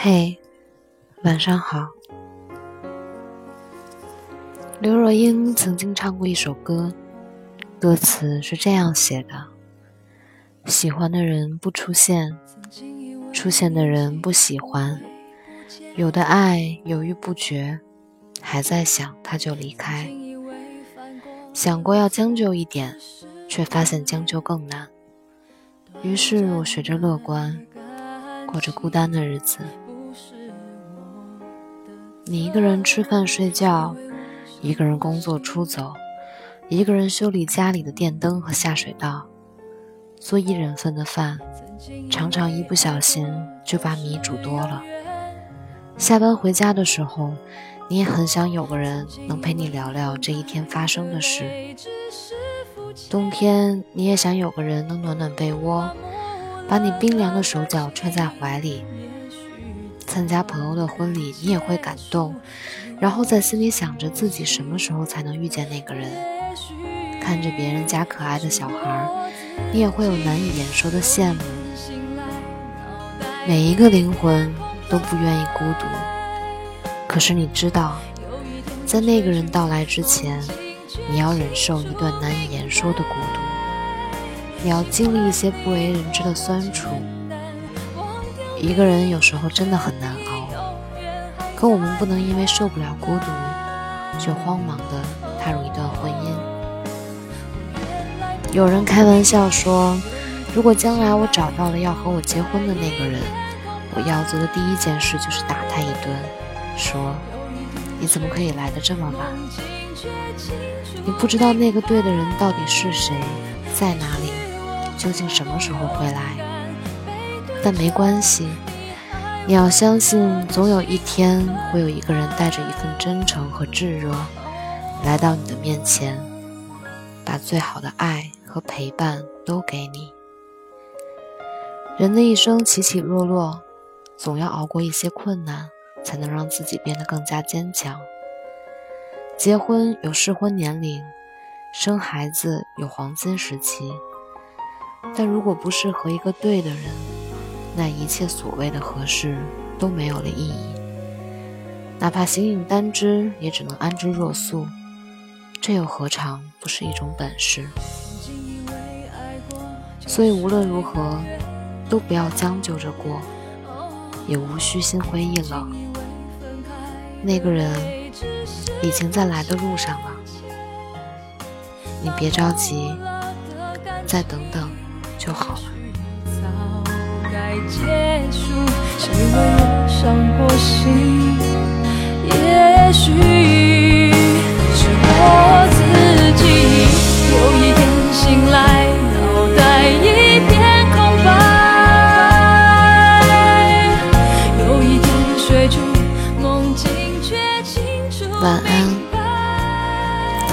嘿，晚上好。刘若英曾经唱过一首歌，歌词是这样写的：喜欢的人不出现，出现的人不喜欢，有的爱犹豫不决，还在想他就离开。想过要将就一点，却发现将就更难。于是我学着乐观，过着孤单的日子。你一个人吃饭睡觉，一个人工作出走，一个人修理家里的电灯和下水道，做一人份的饭，常常一不小心就把米煮多了。下班回家的时候，你也很想有个人能陪你聊聊这一天发生的事。冬天，你也想有个人能暖暖被窝，把你冰凉的手脚揣在怀里。参加朋友的婚礼，你也会感动，然后在心里想着自己什么时候才能遇见那个人。看着别人家可爱的小孩，你也会有难以言说的羡慕。每一个灵魂都不愿意孤独，可是你知道，在那个人到来之前，你要忍受一段难以言说的孤独，你要经历一些不为人知的酸楚。一个人有时候真的很难熬，可我们不能因为受不了孤独，就慌忙的踏入一段婚姻。有人开玩笑说，如果将来我找到了要和我结婚的那个人，我要做的第一件事就是打他一顿，说你怎么可以来的这么晚？你不知道那个对的人到底是谁，在哪里，究竟什么时候会来？但没关系，你要相信，总有一天会有一个人带着一份真诚和炙热，来到你的面前，把最好的爱和陪伴都给你。人的一生起起落落，总要熬过一些困难，才能让自己变得更加坚强。结婚有适婚年龄，生孩子有黄金时期，但如果不是和一个对的人。那一切所谓的合适都没有了意义，哪怕形影单只，也只能安之若素。这又何尝不是一种本事？所以无论如何，都不要将就着过，也无需心灰意冷。那个人已经在来的路上了，你别着急，再等等就好了。结束，谁为我伤过心？也许是我自己，有一天醒来，脑袋一片空白。有一天睡去，梦境却清楚。晚安，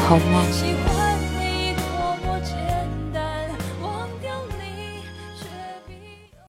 好梦。